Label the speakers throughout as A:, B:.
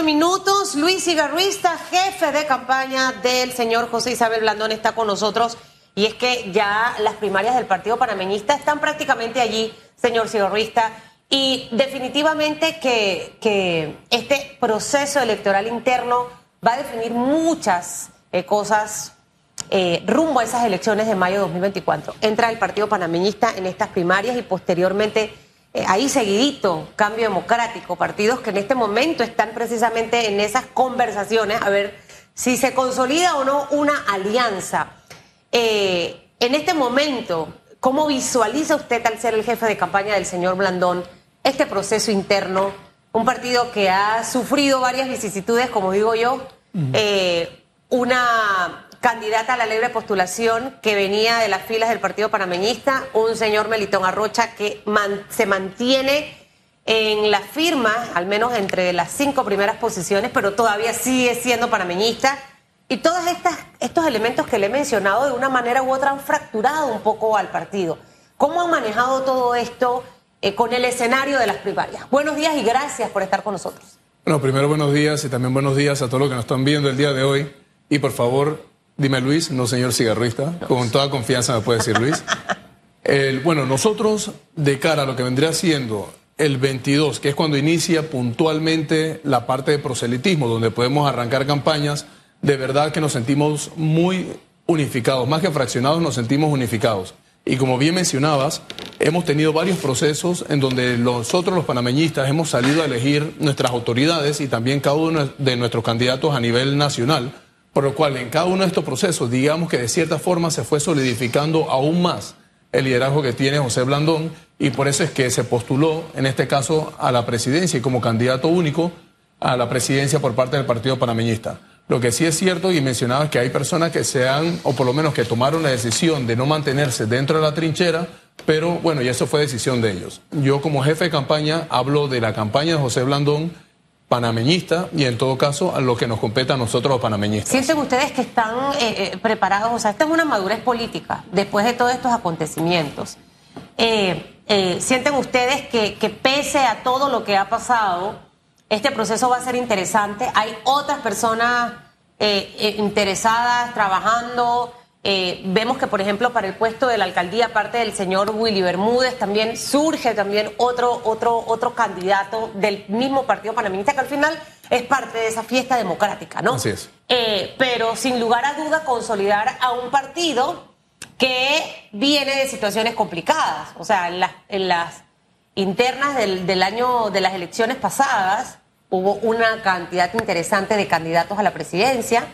A: 38 minutos. Luis Cigarruista, jefe de campaña del señor José Isabel Blandón, está con nosotros. Y es que ya las primarias del Partido Panameñista están prácticamente allí, señor Cigarruista. Y definitivamente que, que este proceso electoral interno va a definir muchas eh, cosas eh, rumbo a esas elecciones de mayo de 2024. Entra el Partido Panameñista en estas primarias y posteriormente, eh, ahí seguidito, Cambio Democrático, partidos que en este momento están precisamente en esas conversaciones, a ver si se consolida o no una alianza. en este momento, ¿cómo visualiza usted al ser el jefe de campaña del señor Blandón este proceso interno? Un partido que ha sufrido varias vicisitudes, como digo yo, una candidata a la libre postulación que venía de las filas del Partido Panameñista, un señor Melitón Arrocha que se mantiene en la firma, al menos entre las cinco primeras posiciones, pero todavía sigue siendo panameñista. Y todos estos elementos que le he mencionado de una manera u otra han fracturado un poco al partido. ¿Cómo han manejado todo esto eh, con el escenario de las primarias? Buenos días y gracias por estar con nosotros.
B: Bueno, primero buenos días y también buenos días a todos los que nos están viendo el día de hoy. Y por favor, dime Luis, no señor cigarrista. Con toda confianza me puede decir Luis. bueno, nosotros, de cara a lo que vendría siendo el 22, que es cuando inicia puntualmente la parte de proselitismo, donde podemos arrancar campañas, de verdad que nos sentimos muy unificados, más que fraccionados, nos sentimos unificados. Y como bien mencionabas, hemos tenido varios procesos en donde nosotros los panameñistas hemos salido a elegir nuestras autoridades y también cada uno de nuestros candidatos a nivel nacional por lo cual, en cada uno de estos procesos, digamos que de cierta forma se fue solidificando aún más el liderazgo que tiene José Blandón y por eso es que se postuló, en este caso, a la presidencia y como candidato único a la presidencia por parte del Partido Panameñista. Lo que sí es cierto y mencionaba es que hay personas que se han, o por lo menos que tomaron la decisión de no mantenerse dentro de la trinchera, pero bueno, y eso fue decisión de ellos. Yo como jefe de campaña hablo de la campaña de José Blandón panameñista y en todo caso a lo que nos compete a nosotros los panameñistas.
A: ¿Sienten ustedes que están eh, eh, preparados? O sea, esta es una madurez política después de todos estos acontecimientos. Eh, ¿Sienten ustedes que, que pese a todo lo que ha pasado, este proceso va a ser interesante? ¿Hay otras personas interesadas, trabajando? Eh, vemos que, por ejemplo, para el puesto de la alcaldía, aparte del señor Willy Bermúdez, también surge también otro, otro, otro candidato del mismo partido panameñista, que al final es parte de esa fiesta democrática, ¿no?
B: Así es.
A: Eh, pero sin lugar a duda, consolidar a un partido que viene de situaciones complicadas. O sea, en las, en las internas del, del año de las elecciones pasadas hubo una cantidad interesante de candidatos a la presidencia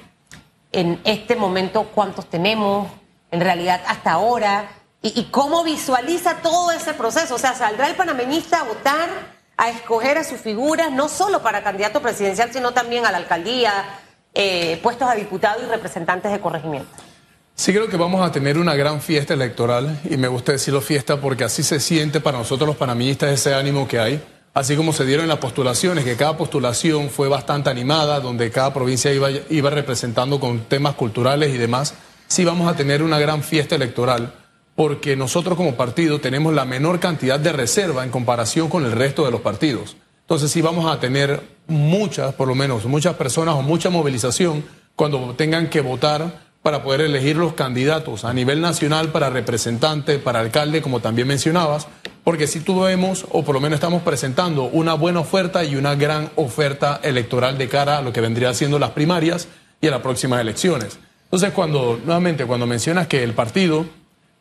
A: en este momento cuántos tenemos, en realidad hasta ahora, y, cómo visualiza todo ese proceso. O sea, saldrá el panameñista a votar, a escoger a sus figuras, no solo para candidato presidencial, sino también a la alcaldía, eh, puestos a diputados y representantes de corregimiento.
B: Sí creo que vamos a tener una gran fiesta electoral y me gusta decirlo fiesta porque así se siente para nosotros los panameñistas ese ánimo que hay así como se dieron las postulaciones, que cada postulación fue bastante animada, donde cada provincia iba, representando con temas culturales y demás, sí vamos a tener una gran fiesta electoral, porque nosotros como partido tenemos la menor cantidad de reserva en comparación con el resto de los partidos. Entonces sí vamos a tener muchas, por lo menos, muchas personas o mucha movilización cuando tengan que votar para poder elegir los candidatos a nivel nacional para representante, para alcalde, como también mencionabas, porque si tuvimos, o por lo menos estamos presentando, una buena oferta y una gran oferta electoral de cara a lo que vendría siendo las primarias y a las próximas elecciones. Entonces, cuando, nuevamente, cuando mencionas que el partido,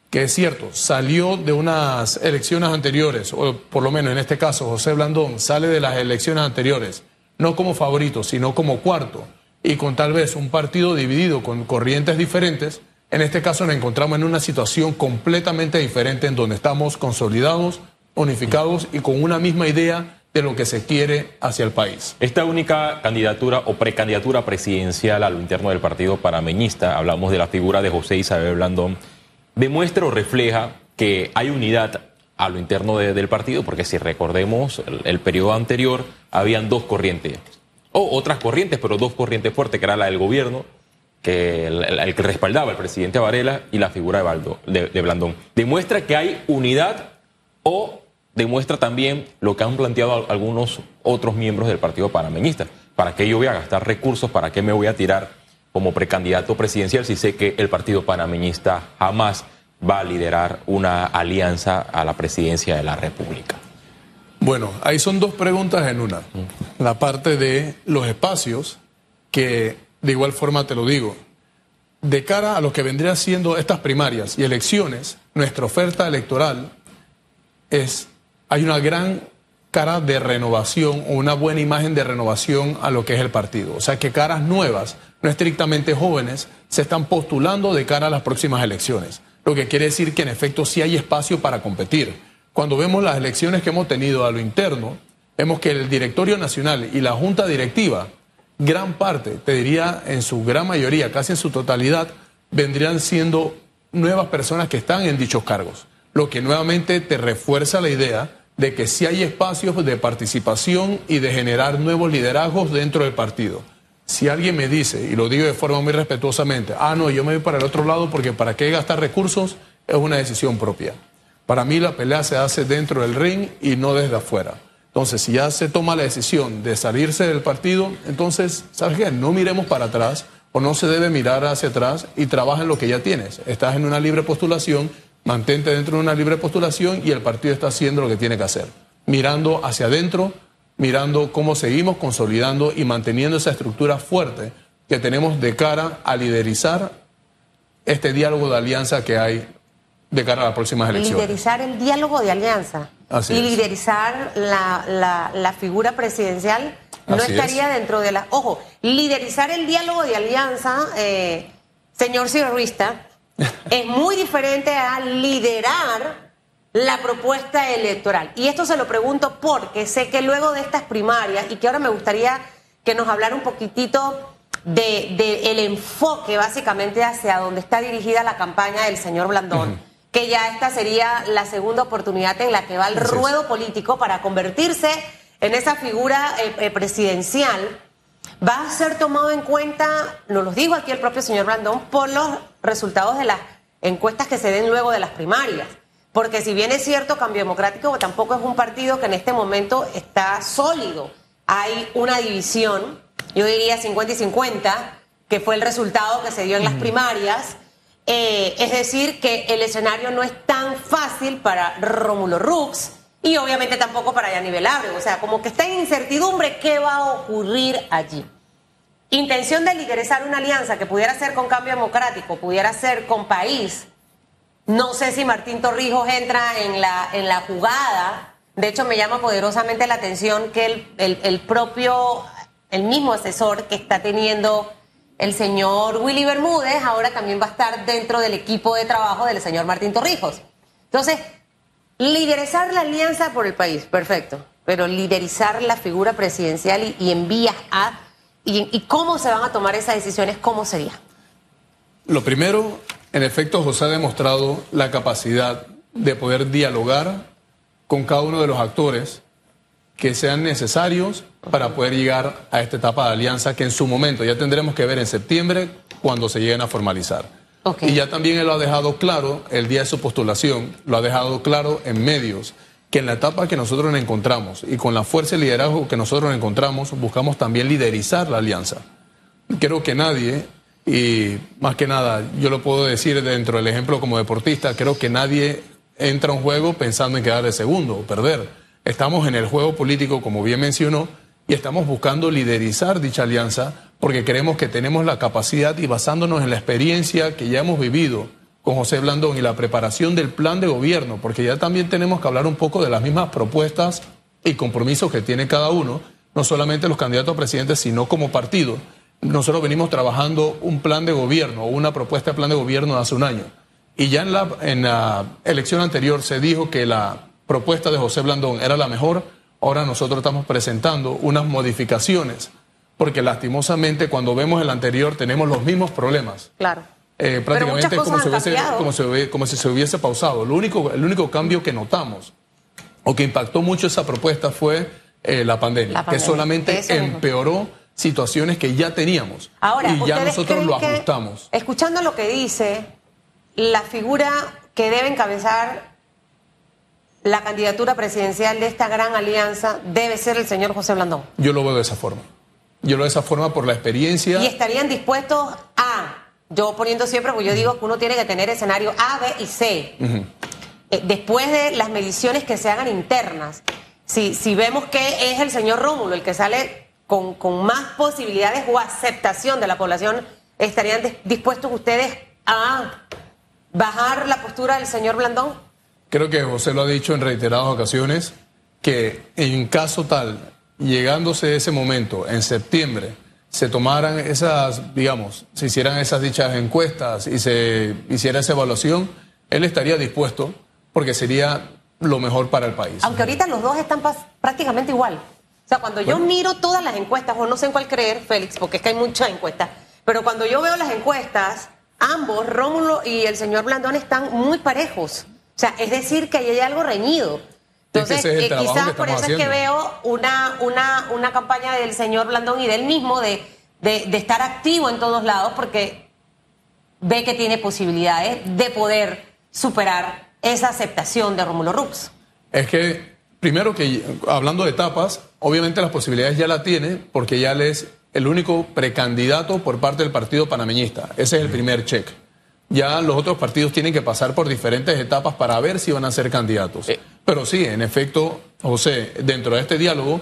B: que es cierto, salió de unas elecciones anteriores, o por lo menos en este caso José Blandón sale de las elecciones anteriores, no como favorito, sino como cuarto, y con tal vez un partido dividido con corrientes diferentes, en este caso nos encontramos en una situación completamente diferente en donde estamos consolidados, unificados y con una misma idea de lo que se quiere hacia el país.
C: Esta única candidatura o precandidatura presidencial a lo interno del partido panameñista, hablamos de la figura de José Isabel Blandón, demuestra o refleja que hay unidad a lo interno del partido, porque si recordemos el, el periodo anterior, habían dos corrientes, o otras corrientes, pero dos corrientes fuertes, que era la del gobierno que el, que respaldaba al presidente Varela y la figura de, de, Blandón. ¿Demuestra que hay unidad o demuestra también lo que han planteado algunos otros miembros del Partido Panameñista? ¿Para qué yo voy a gastar recursos? ¿Para qué me voy a tirar como precandidato presidencial si sé que el partido panameñista jamás va a liderar una alianza a la presidencia de la República?
B: Bueno, ahí son dos preguntas en una. La parte de los espacios, que de igual forma te lo digo, de cara a lo que vendría siendo estas primarias y elecciones, nuestra oferta electoral es, hay una gran cara de renovación o una buena imagen de renovación a lo que es el partido. O sea que caras nuevas, no estrictamente jóvenes, se están postulando de cara a las próximas elecciones. Lo que quiere decir que en efecto sí hay espacio para competir. Cuando vemos las elecciones que hemos tenido a lo interno, vemos que el directorio nacional y la junta directiva, gran parte, te diría en su gran mayoría, casi en su totalidad, vendrían siendo nuevas personas que están en dichos cargos. Lo que nuevamente te refuerza la idea de que sí hay espacios de participación y de generar nuevos liderazgos dentro del partido. Si alguien me dice, y lo digo de forma muy respetuosamente, ah, no, yo me voy para el otro lado porque para qué gastar recursos es una decisión propia. Para mí la pelea se hace dentro del ring y no desde afuera. Entonces, si ya se toma la decisión de salirse del partido, entonces, ¿sabes qué? No miremos para atrás o no se debe mirar hacia atrás y trabaja en lo que ya tienes. Estás en una libre postulación mantente dentro de una libre postulación y el partido está haciendo lo que tiene que hacer, mirando hacia adentro, mirando cómo seguimos consolidando y manteniendo esa estructura fuerte que tenemos de cara a liderizar este diálogo de alianza que hay de cara a las próximas elecciones.
A: Liderizar el diálogo de alianza y liderizar la, figura presidencial no estaría dentro de la... Ojo, liderizar el diálogo de alianza, eh, señor cigarrista, es muy diferente a liderar la propuesta electoral. Y esto se lo pregunto porque sé que luego de estas primarias, y que ahora me gustaría que nos hablara un poquitito del de, el enfoque básicamente hacia donde está dirigida la campaña del señor Blandón, que ya esta sería la segunda oportunidad en la que va el ruedo político para convertirse en esa figura eh, eh, presidencial va a ser tomado en cuenta, nos lo dijo aquí el propio señor Blandón, por los resultados de las encuestas que se den luego de las primarias. Porque si bien es cierto, Cambio Democrático tampoco es un partido que en este momento está sólido. Hay una división, yo diría 50 y 50, que fue el resultado que se dio en las primarias. Eh, es decir, que el escenario no es tan fácil para Rómulo Rux y obviamente tampoco para Yanivel Abreu. O sea, como que está en incertidumbre qué va a ocurrir allí. Intención de liderizar una alianza que pudiera ser con Cambio Democrático, pudiera ser con País. No sé si Martín Torrijos entra en la, en la jugada. De hecho, me llama poderosamente la atención que el, el propio, el mismo asesor que está teniendo el señor Willy Bermúdez ahora también va a estar dentro del equipo de trabajo del señor Martín Torrijos. Entonces, Liderizar la alianza por el país, perfecto. Pero liderizar la figura presidencial y, en vías a. Y, cómo se van a tomar esas decisiones, ¿cómo sería?
B: Lo primero, en efecto, José ha demostrado la capacidad de poder dialogar con cada uno de los actores que sean necesarios para poder llegar a esta etapa de alianza que en su momento ya tendremos que ver en septiembre cuando se lleguen a formalizar. Y ya también él lo ha dejado claro el día de su postulación, lo ha dejado claro en medios, que en la etapa que nosotros nos encontramos y con la fuerza y liderazgo que nosotros nos encontramos, buscamos también liderizar la alianza. Creo que nadie, y más que nada, yo lo puedo decir dentro del ejemplo como deportista, creo que nadie entra a un juego pensando en quedar de segundo o perder. Estamos en el juego político, como bien mencionó, y estamos buscando liderizar dicha alianza porque creemos que tenemos la capacidad y basándonos en la experiencia que ya hemos vivido con José Blandón y la preparación del plan de gobierno, porque ya también tenemos que hablar un poco de las mismas propuestas y compromisos que tiene cada uno, no solamente los candidatos a presidente, sino como partido. Nosotros venimos trabajando un plan de gobierno o una propuesta de plan de gobierno hace un año. Y ya en la, en la elección anterior se dijo que la propuesta de José Blandón era la mejor Ahora nosotros estamos presentando unas modificaciones, porque lastimosamente cuando vemos el anterior tenemos los mismos problemas.
A: Claro.
B: Eh, prácticamente como, si hubiese, como, si se hubiese pausado. Lo único, el único cambio que notamos o que impactó mucho esa propuesta fue eh, la, pandemia, que solamente empeoró situaciones que ya teníamos.
A: Ahora,
B: y ya nosotros lo ajustamos.
A: escuchando lo que dice, la figura que debe encabezar la candidatura presidencial de esta gran alianza debe ser el señor José Blandón.
B: Yo lo veo de esa forma. Yo lo de esa forma por la experiencia.
A: Y estarían dispuestos a, yo poniendo siempre, porque yo digo que uno tiene que tener escenario A, B y C. Eh, después de las mediciones que se hagan internas, si, si vemos que es el señor Rómulo el que sale con, con más posibilidades o aceptación de la población, ¿estarían dispuestos ustedes a bajar la postura del señor Blandón?
B: Creo que José lo ha dicho en reiteradas ocasiones, que en caso tal, llegándose ese momento, en septiembre, se tomaran esas, digamos, se hicieran esas dichas encuestas y se hiciera esa evaluación, él estaría dispuesto porque sería lo mejor para el país.
A: Aunque ahorita los dos están prácticamente igual. O sea, cuando yo miro todas las encuestas, o no sé en cuál creer, Félix, porque es que hay muchas encuestas, pero cuando yo veo las encuestas, ambos, Rómulo y el señor Blandón, están muy parejos. O sea, es decir, que ahí hay algo reñido. Entonces, eh, quizás por eso es que veo una, una, una campaña del señor Blandón y del mismo de, de, de estar activo en todos lados, porque ve que tiene posibilidades de poder superar esa aceptación de Rómulo Rux.
B: Es que, primero que, hablando de etapas, obviamente las posibilidades ya la tiene, porque ya le es el único precandidato por parte del partido panameñista. Ese es el primer check. Ya los otros partidos tienen que pasar por diferentes etapas para ver si van a ser candidatos. Eh. Pero sí, en efecto, José, dentro de este diálogo,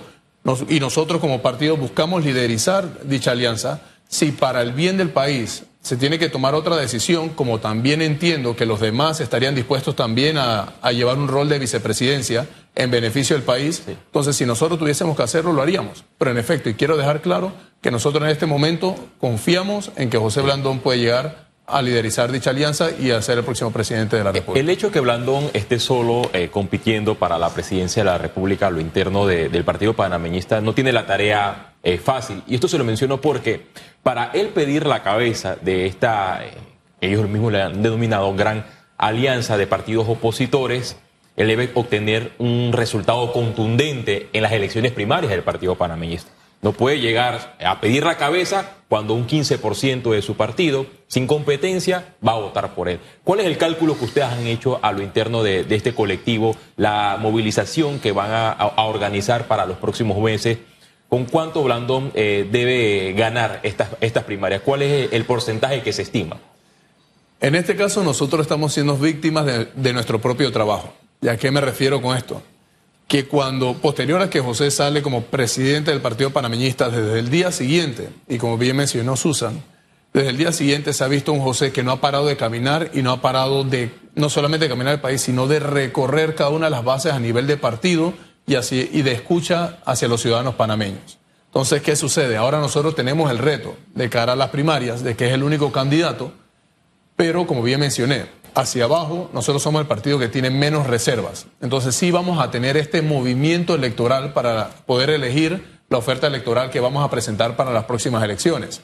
B: y nosotros como partido buscamos liderizar dicha alianza, si para el bien del país se tiene que tomar otra decisión, como también entiendo que los demás estarían dispuestos también a, llevar un rol de vicepresidencia en beneficio del país, entonces si nosotros tuviésemos que hacerlo, lo haríamos. Pero en efecto, y quiero dejar claro que nosotros en este momento confiamos en que José Blandón puede llegar a liderizar dicha alianza y a ser el próximo presidente de la República.
C: El hecho de que Blandón esté solo eh, compitiendo para la presidencia de la República, lo interno del partido panameñista, no tiene la tarea eh, fácil. Y esto se lo menciono porque para él pedir la cabeza de esta, eh, ellos mismos le han denominado gran alianza de partidos opositores, él debe obtener un resultado contundente en las elecciones primarias del partido panameñista. No puede llegar a pedir la cabeza cuando un 15% de su partido, sin competencia, va a votar por él. ¿Cuál es el cálculo que ustedes han hecho a lo interno de, este colectivo, la movilización que van a, organizar para los próximos meses? ¿Con cuánto Blandón eh, debe ganar estas, primarias? ¿Cuál es el porcentaje que se estima?
B: En este caso nosotros estamos siendo víctimas de, de nuestro propio trabajo. ¿Y a qué me refiero con esto? Que cuando, posterior a que José sale como presidente del Partido Panameñista, desde el día siguiente, y como bien mencionó Susan, desde el día siguiente se ha visto un José que no ha parado de caminar y no ha parado de, no solamente de caminar el país, sino de recorrer cada una de las bases a nivel de partido y, así, y de escucha hacia los ciudadanos panameños. Entonces, ¿qué sucede? Ahora nosotros tenemos el reto de cara a las primarias, de que es el único candidato, pero como bien mencioné, hacia abajo, nosotros somos el partido que tiene menos reservas. Entonces sí vamos a tener este movimiento electoral para poder elegir la oferta electoral que vamos a presentar para las próximas elecciones.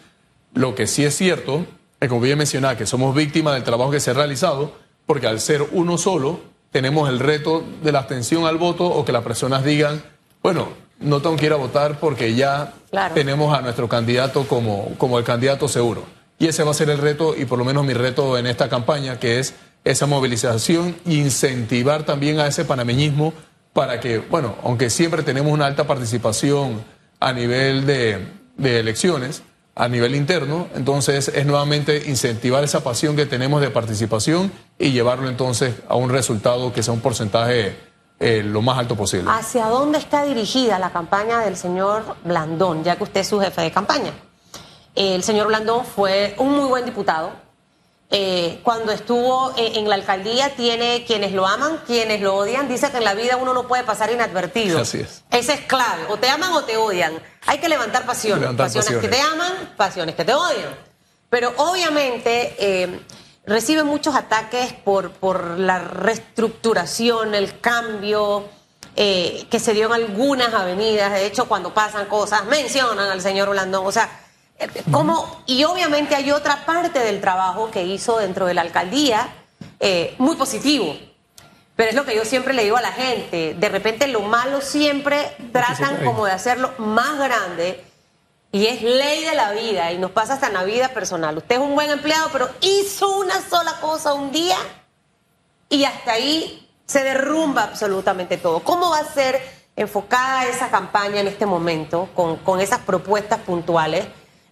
B: Lo que sí es cierto, es como bien mencionar, que somos víctimas del trabajo que se ha realizado, porque al ser uno solo, tenemos el reto de la abstención al voto o que las personas digan, bueno, no tengo que ir a votar porque ya tenemos a nuestro candidato como, como el candidato seguro. Y ese va a ser el reto, y por lo menos mi reto en esta campaña, que es esa movilización incentivar también a ese panameñismo para que, bueno, aunque siempre tenemos una alta participación a nivel de, de elecciones, a nivel interno, entonces es nuevamente incentivar esa pasión que tenemos de participación y llevarlo entonces a un resultado que sea un porcentaje eh, lo más alto posible.
A: ¿Hacia dónde está dirigida la campaña del señor Blandón, ya que usted es su jefe de campaña? El señor Blandón fue un muy buen diputado. Eh, cuando estuvo en, la alcaldía tiene quienes lo aman, quienes lo odian. Dice que en la vida uno no puede pasar inadvertido.
B: Así es.
A: Ese es clave. O te aman o te odian. Hay que levantar pasiones. pasiones, que te aman, pasiones que te odian. Pero obviamente eh, recibe muchos ataques por, por la reestructuración, el cambio eh, que se dio en algunas avenidas. De hecho, cuando pasan cosas, mencionan al señor Blandón. O sea, ¿Cómo? Y obviamente hay otra parte del trabajo que hizo dentro de la alcaldía eh, muy positivo. Pero es lo que yo siempre le digo a la gente. De repente lo malo siempre tratan como de hacerlo más grande. Y es ley de la vida. Y nos pasa hasta en la vida personal. Usted es un buen empleado, pero hizo una sola cosa un día. Y hasta ahí se derrumba absolutamente todo. ¿Cómo va a ser enfocada esa campaña en este momento, con, con esas propuestas puntuales,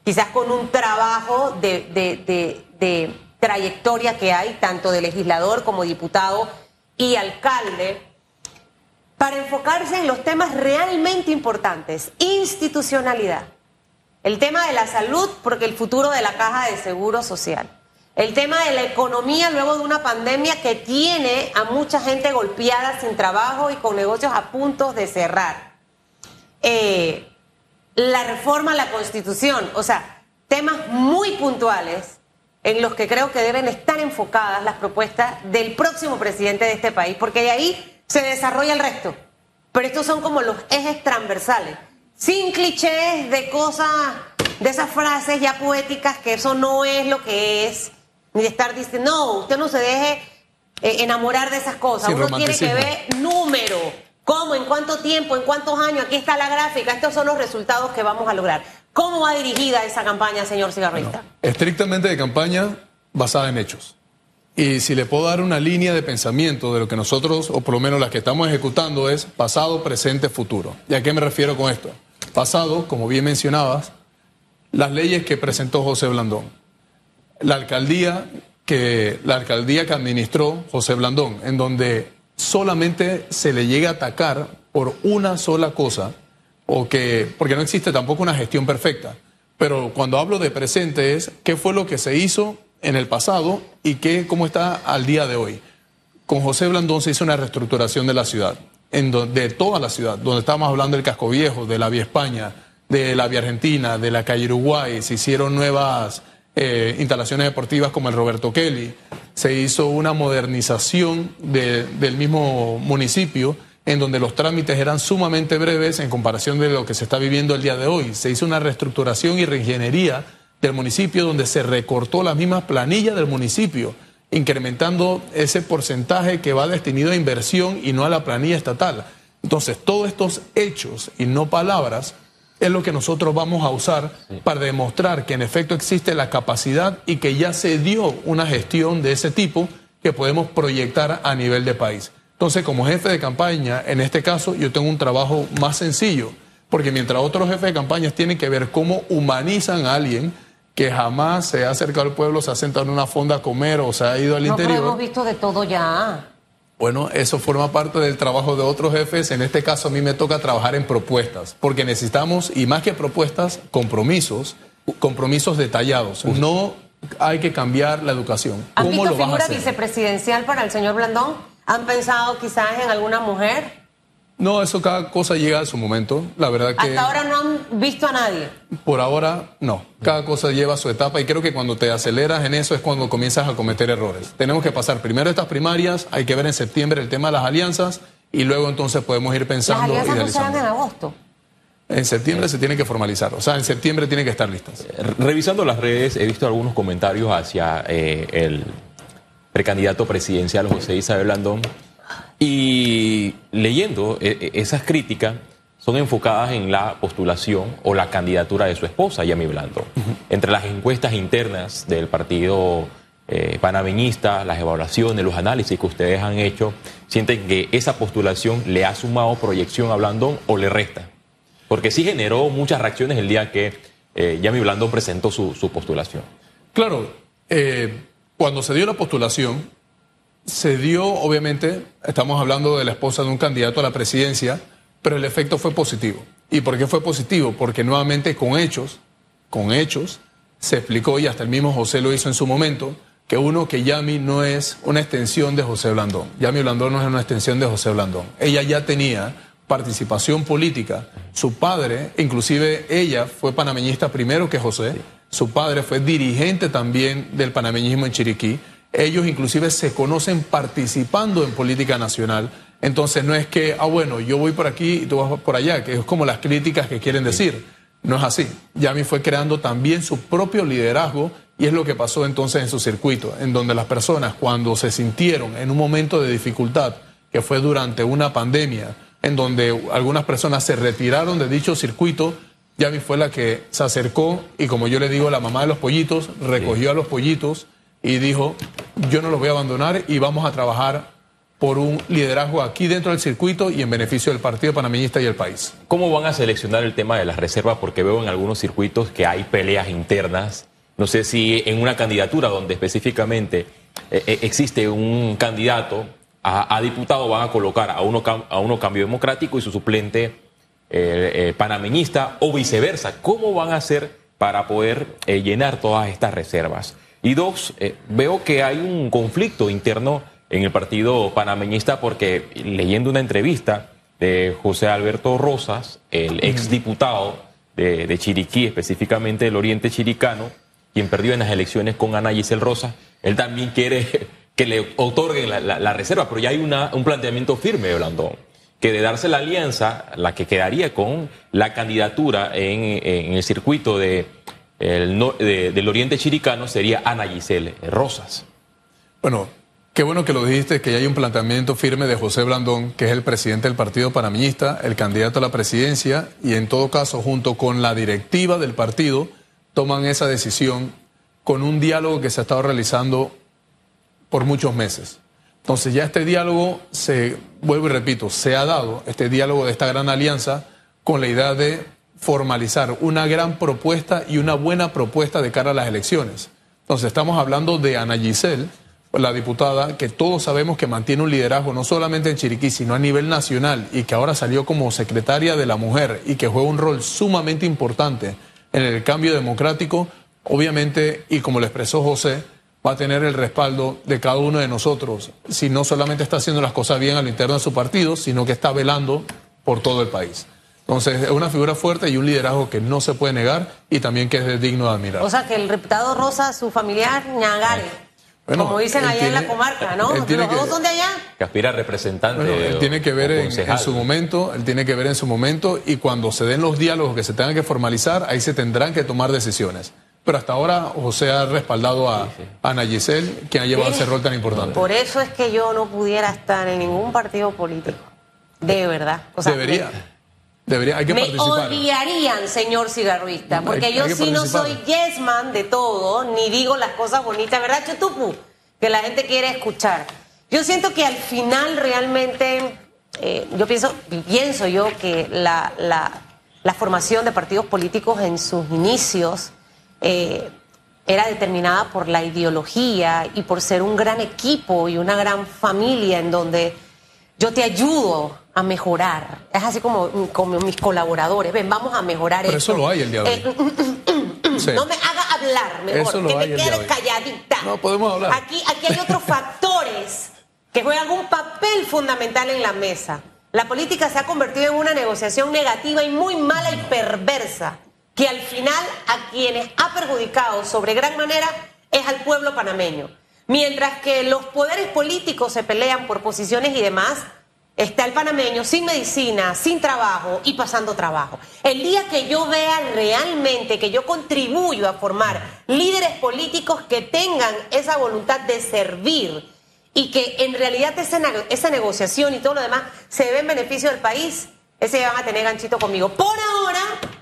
A: quizás con un trabajo de, trayectoria que hay, tanto de legislador como diputado y alcalde, para enfocarse en los temas realmente importantes, institucionalidad, el tema de la salud, porque el futuro de la caja de seguro social, el tema de la economía luego de una pandemia que tiene a mucha gente golpeada sin trabajo y con negocios a punto de cerrar. Eh, la reforma a la constitución, o sea, temas muy puntuales en los que creo que deben estar enfocadas las propuestas del próximo presidente de este país, porque de ahí se desarrolla el resto. Pero estos son como los ejes transversales, sin clichés de cosas, de esas frases ya poéticas que eso no es lo que es, ni de estar diciendo, no, usted no se deje eh, enamorar de esas cosas, uno tiene que ver número, cómo, en cuánto tiempo, en cuántos años, aquí está la gráfica, estos son los resultados que vamos a lograr. ¿Cómo va dirigida esa campaña, señor cigarrista?
B: estrictamente de campaña basada en hechos. Y si le puedo dar una línea de pensamiento de lo que nosotros, o por lo menos las que estamos ejecutando, es pasado, presente, futuro. ¿Y a qué me refiero con esto? Pasado, como bien mencionabas, las leyes que presentó José Blandón. La alcaldía que, la alcaldía que administró José Blandón, en donde solamente se le llega a atacar por una sola cosa, o que, porque no existe tampoco una gestión perfecta. Pero cuando hablo de presente es qué fue lo que se hizo en el pasado y qué, cómo está al día de hoy. Con José Blandón se hizo una reestructuración de la ciudad, de toda la ciudad, donde estábamos hablando del Casco Viejo, de la Vía España, de la Vía Argentina, de la calle Uruguay, se hicieron nuevas eh, instalaciones deportivas como el Roberto Kelly, se hizo una modernización del mismo municipio en donde los trámites eran sumamente breves en comparación de lo que se está viviendo el día de hoy. Se hizo una reestructuración y reingeniería del municipio donde se recortó la misma planilla del municipio, incrementando ese porcentaje que va destinado a inversión y no a la planilla estatal. Entonces, todos estos hechos y no palabras es lo que nosotros vamos a usar para demostrar que en efecto existe la capacidad y que ya se dio una gestión de ese tipo que podemos proyectar a nivel de país. Entonces, como jefe de campaña, en este caso, yo tengo un trabajo más sencillo, porque mientras otros jefes de campaña tienen que ver cómo humanizan a alguien que jamás se ha acercado al pueblo, se ha sentado en una fonda a comer o se ha ido al no, interior.
A: hemos visto de todo ya.
B: Bueno, eso forma parte del trabajo de otros jefes. En este caso a mí me toca trabajar en propuestas, porque necesitamos, y más que propuestas, compromisos, compromisos detallados. No hay que cambiar la educación.
A: ¿Han ¿Cómo visto lo figura vicepresidencial para el señor Blandón? ¿Han pensado quizás en alguna mujer?
B: No, eso cada cosa llega a su momento. La verdad que.
A: Hasta ahora no han visto a nadie.
B: Por ahora, no. Cada cosa lleva su etapa y creo que cuando te aceleras en eso es cuando comienzas a cometer errores. Tenemos que pasar primero estas primarias, hay que ver en septiembre el tema de las alianzas y luego entonces podemos ir pensando.
A: Las alianzas no serán en agosto.
B: En septiembre se tiene que formalizar, o sea, en septiembre tiene que estar listas.
C: Revisando las redes, he visto algunos comentarios hacia eh, el precandidato presidencial José Isabel Blandón. Y leyendo eh, eh, esas críticas, son enfocadas en la postulación o la candidatura de su esposa, Yami Blandón. Entre las encuestas internas del partido eh, panameñista, las evaluaciones, los análisis que ustedes han hecho, sienten que esa postulación le ha sumado proyección a Blandón o le resta. Porque sí generó muchas reacciones el día que eh, Yami Blandón presentó su, su postulación.
B: Claro, eh, cuando se dio la postulación, se dio, obviamente, estamos hablando de la esposa de un candidato a la presidencia, pero el efecto fue positivo. ¿Y por qué fue positivo? Porque nuevamente con hechos, con hechos, se explicó, y hasta el mismo José lo hizo en su momento, que uno, que Yami no es una extensión de José Blandón. Yami Blandón no es una extensión de José Blandón. Ella ya tenía participación política. Su padre, inclusive ella, fue panameñista primero que José. Su padre fue dirigente también del panameñismo en Chiriquí. Ellos inclusive se conocen participando en política nacional. Entonces no es que, ah, bueno, yo voy por aquí y tú vas por allá, que es como las críticas que quieren decir. No es así. Yami fue creando también su propio liderazgo y es lo que pasó entonces en su circuito, en donde las personas cuando se sintieron en un momento de dificultad, que fue durante una pandemia, en donde algunas personas se retiraron de dicho circuito, Yami fue la que se acercó y como yo le digo, la mamá de los pollitos recogió a los pollitos y dijo, yo no los voy a abandonar y vamos a trabajar por un liderazgo aquí dentro del circuito y en beneficio del Partido Panameñista y el país.
C: ¿Cómo van a seleccionar el tema de las reservas? Porque veo en algunos circuitos que hay peleas internas. No sé si en una candidatura donde específicamente eh, eh, existe un candidato a, diputado van a colocar a uno, a uno cambio democrático y su suplente eh, panameñista o viceversa. ¿Cómo van a hacer para poder llenar todas estas reservas? Y dos, veo que hay un conflicto interno en el partido panameñista porque leyendo una entrevista de José Alberto Rosas, el exdiputado de, de Chiriquí, específicamente del Oriente Chiricano, quien perdió en las elecciones con Ana Giselle Rosas, él también quiere que le otorguen la, reserva, pero ya hay una, un planteamiento firme Blandón, que de darse la alianza, la que quedaría con la candidatura en, el circuito de, del Oriente Chiricano sería Ana Giselle Rosas.
B: Bueno, Qué bueno que lo dijiste, que ya hay un planteamiento firme de José Blandón, que es el presidente del Partido Panameñista, el candidato a la presidencia, y en todo caso, junto con la directiva del partido, toman esa decisión con un diálogo que se ha estado realizando por muchos meses. Entonces ya este diálogo se, vuelvo y repito, se ha dado, este diálogo de esta gran alianza, con la idea de formalizar una gran propuesta y una buena propuesta de cara a las elecciones. Entonces estamos hablando de Ana Giselle, la diputada, que todos sabemos que mantiene un liderazgo no solamente en Chiriquí, sino a nivel nacional y que ahora salió como secretaria de la mujer y que juega un rol sumamente importante en el cambio democrático, obviamente, y como lo expresó José, va a tener el respaldo de cada uno de nosotros, si no solamente está haciendo las cosas bien al interno de su partido, sino que está velando por todo el país. Entonces, es una figura fuerte y un liderazgo que no se puede negar y también que es digno de admirar.
A: O sea, que el reputado Rosa, su familiar, Ñagare como dicen allá en la comarca, ¿no? ¿Los dos son de allá?
C: Que aspira a representante.
B: él tiene que ver en, su momento, él tiene que ver en su momento y cuando se den los diálogos que se tengan que formalizar, ahí se tendrán que tomar decisiones. Pero hasta ahora José ha respaldado a, Ana Giselle, quien ha llevado ese rol tan importante.
A: Por eso es que yo no pudiera estar en ningún partido político. De verdad.
B: Debería. Debería, hay que
A: me odiarían, señor cigarrista, porque yo sí no soy yes man de todo, ni digo las cosas bonitas, ¿verdad, Chutupu? Que la gente quiere escuchar. Yo siento que al final realmente, eh, yo pienso, pienso yo que la, la, formación de partidos políticos en sus inicios eh, era determinada por la ideología y por ser un gran equipo y una gran familia en donde yo te ayudo a mejorar. Es así como, como mis colaboradores. Ven, vamos a mejorar
B: Pero eso lo hay el día de hoy.
A: Eh, no me haga hablar mejor, que me quede calladita.
B: No podemos hablar.
A: Aquí, aquí hay otros factores que juegan un papel fundamental en la mesa. La política se ha convertido en una negociación negativa y muy mala y perversa, que al final a quienes ha perjudicado sobre gran manera es al pueblo panameño. Mientras que los poderes políticos se pelean por posiciones y demás, está el panameño sin medicina, sin trabajo y pasando trabajo. El día que yo vea realmente que yo contribuyo a formar líderes políticos que tengan esa voluntad de servir y que en realidad esa, esa negociación y todo lo demás se ve en beneficio del país, ese van a tener ganchito conmigo. Por ahora,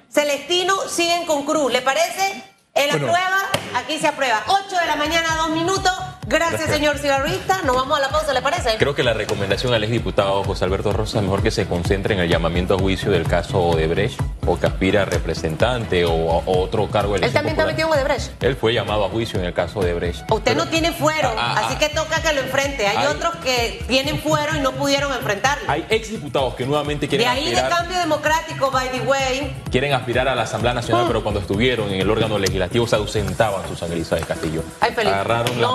A: Celestino siguen con Cruz. ¿Le parece? En la prueba, aquí se aprueba. 8 de la mañana, dos minutos. Gracias, señor cigarrista. Nos vamos a la pausa, ¿le parece?
C: Creo que la recomendación al exdiputado José Alberto Rosa es mejor que se concentre en el llamamiento a juicio del caso Odebrecht o que aspira a representante o, otro cargo
A: Él también está metido en Odebrecht.
C: Él fue llamado a juicio en el caso Odebrecht.
A: Usted no tiene fuero, ah, ah, así que toca que lo enfrente. Hay, otros que tienen fuero y no pudieron enfrentarlo.
C: Hay exdiputados que nuevamente quieren
A: De ahí de cambio democrático, by the way.
C: Quieren aspirar a la Asamblea Nacional, mm. pero cuando estuvieron en el órgano legislativo se ausentaban sus Elisa de Castillo. Agarraron la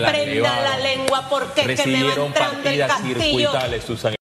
C: planilla,
A: la la lengua porque que me va entrando el castillo.